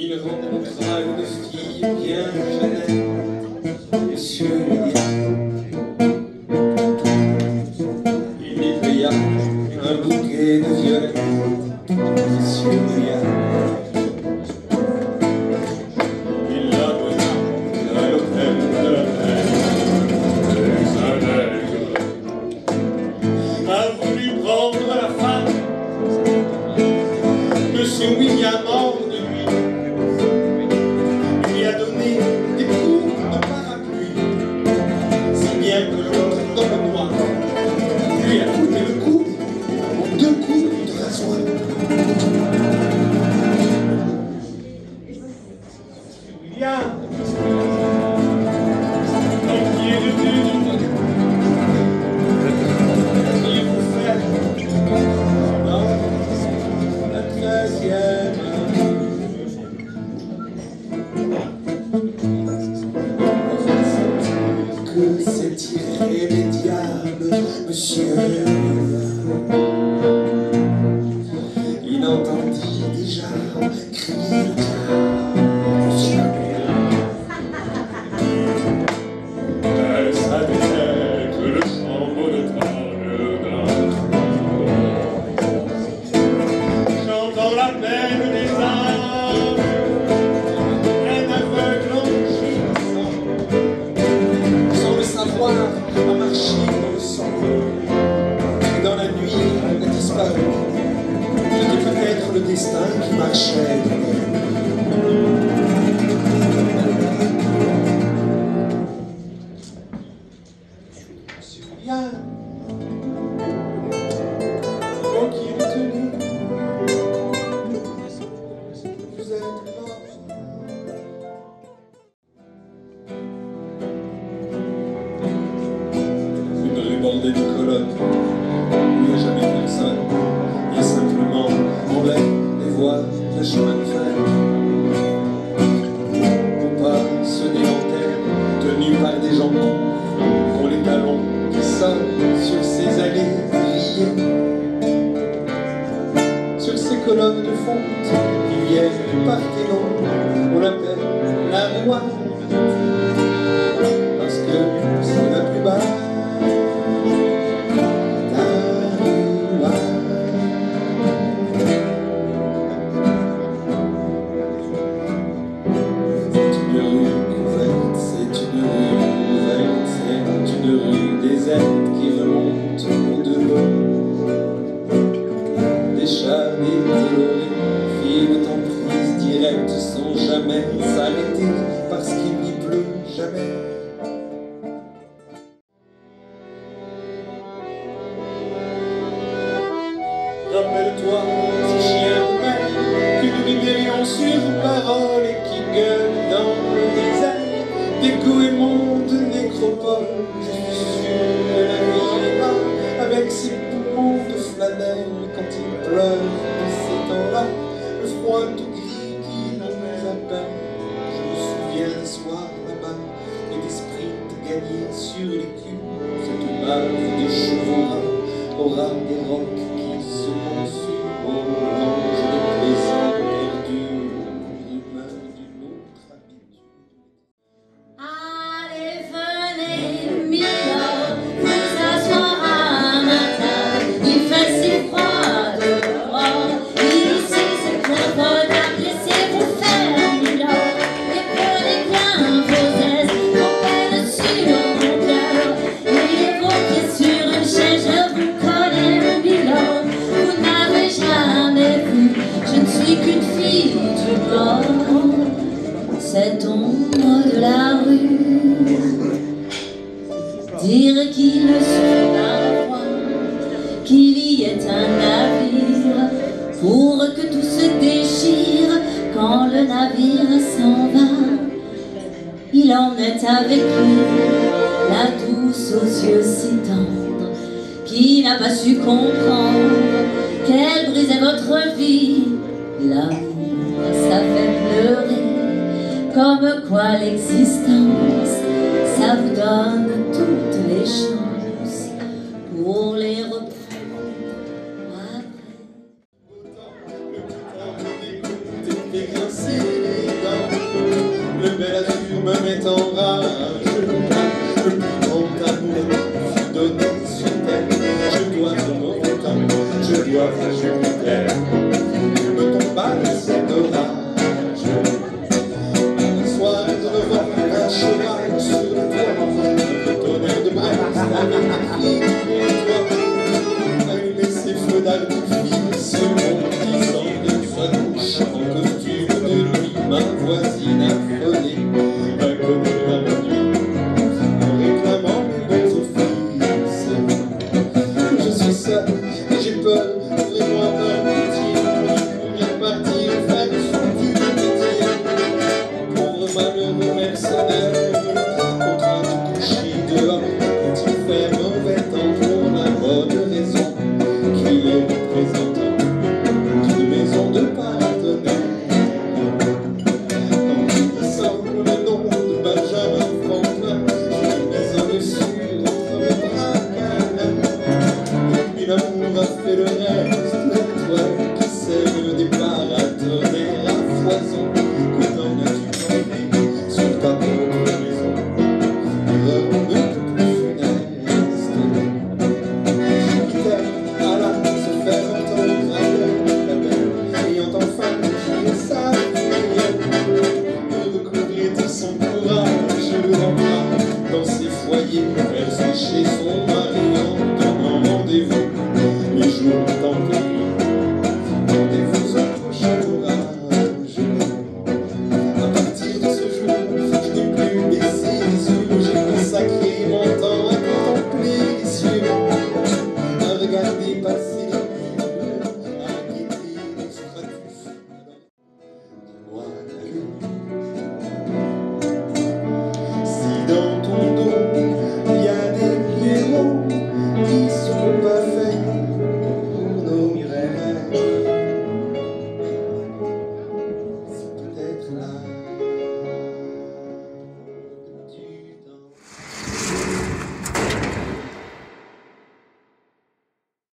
il rencontra une fille bien jeune, Monsieur dit, il lui paya un bouquet de violets, Monsieur lui monsieur. Une rue bordée de colonnes. Il n'y a jamais personne. Il y a simplement en l'air des voies de chemin de fer. Pour pas se délantère, tenus par des gens ont les talons qui sonnent sur ces allées grillées, sur ces colonnes de fonte qui viennent du Parthénon, sur parole et qui gueule dans le désert, d'écho et monde nécropole. Je suis sûr la vie avec ses poumons de flanelle, quand il pleure de ces temps-là, le froid tout gris qui nous appelle. Je me souviens des soirs là-bas et des sprints gagnés sur les culs, cette bave des chevaux au ras des rocs qui se consument pour que tout se déchire quand le navire s'en va. Il en est avec lui, la douce aux yeux si tendres, qui n'a pas su comprendre qu'elle brisait votre vie. L'amour, ça fait pleurer, comme quoi l'existence, ça vous donne toutes work. Exodus.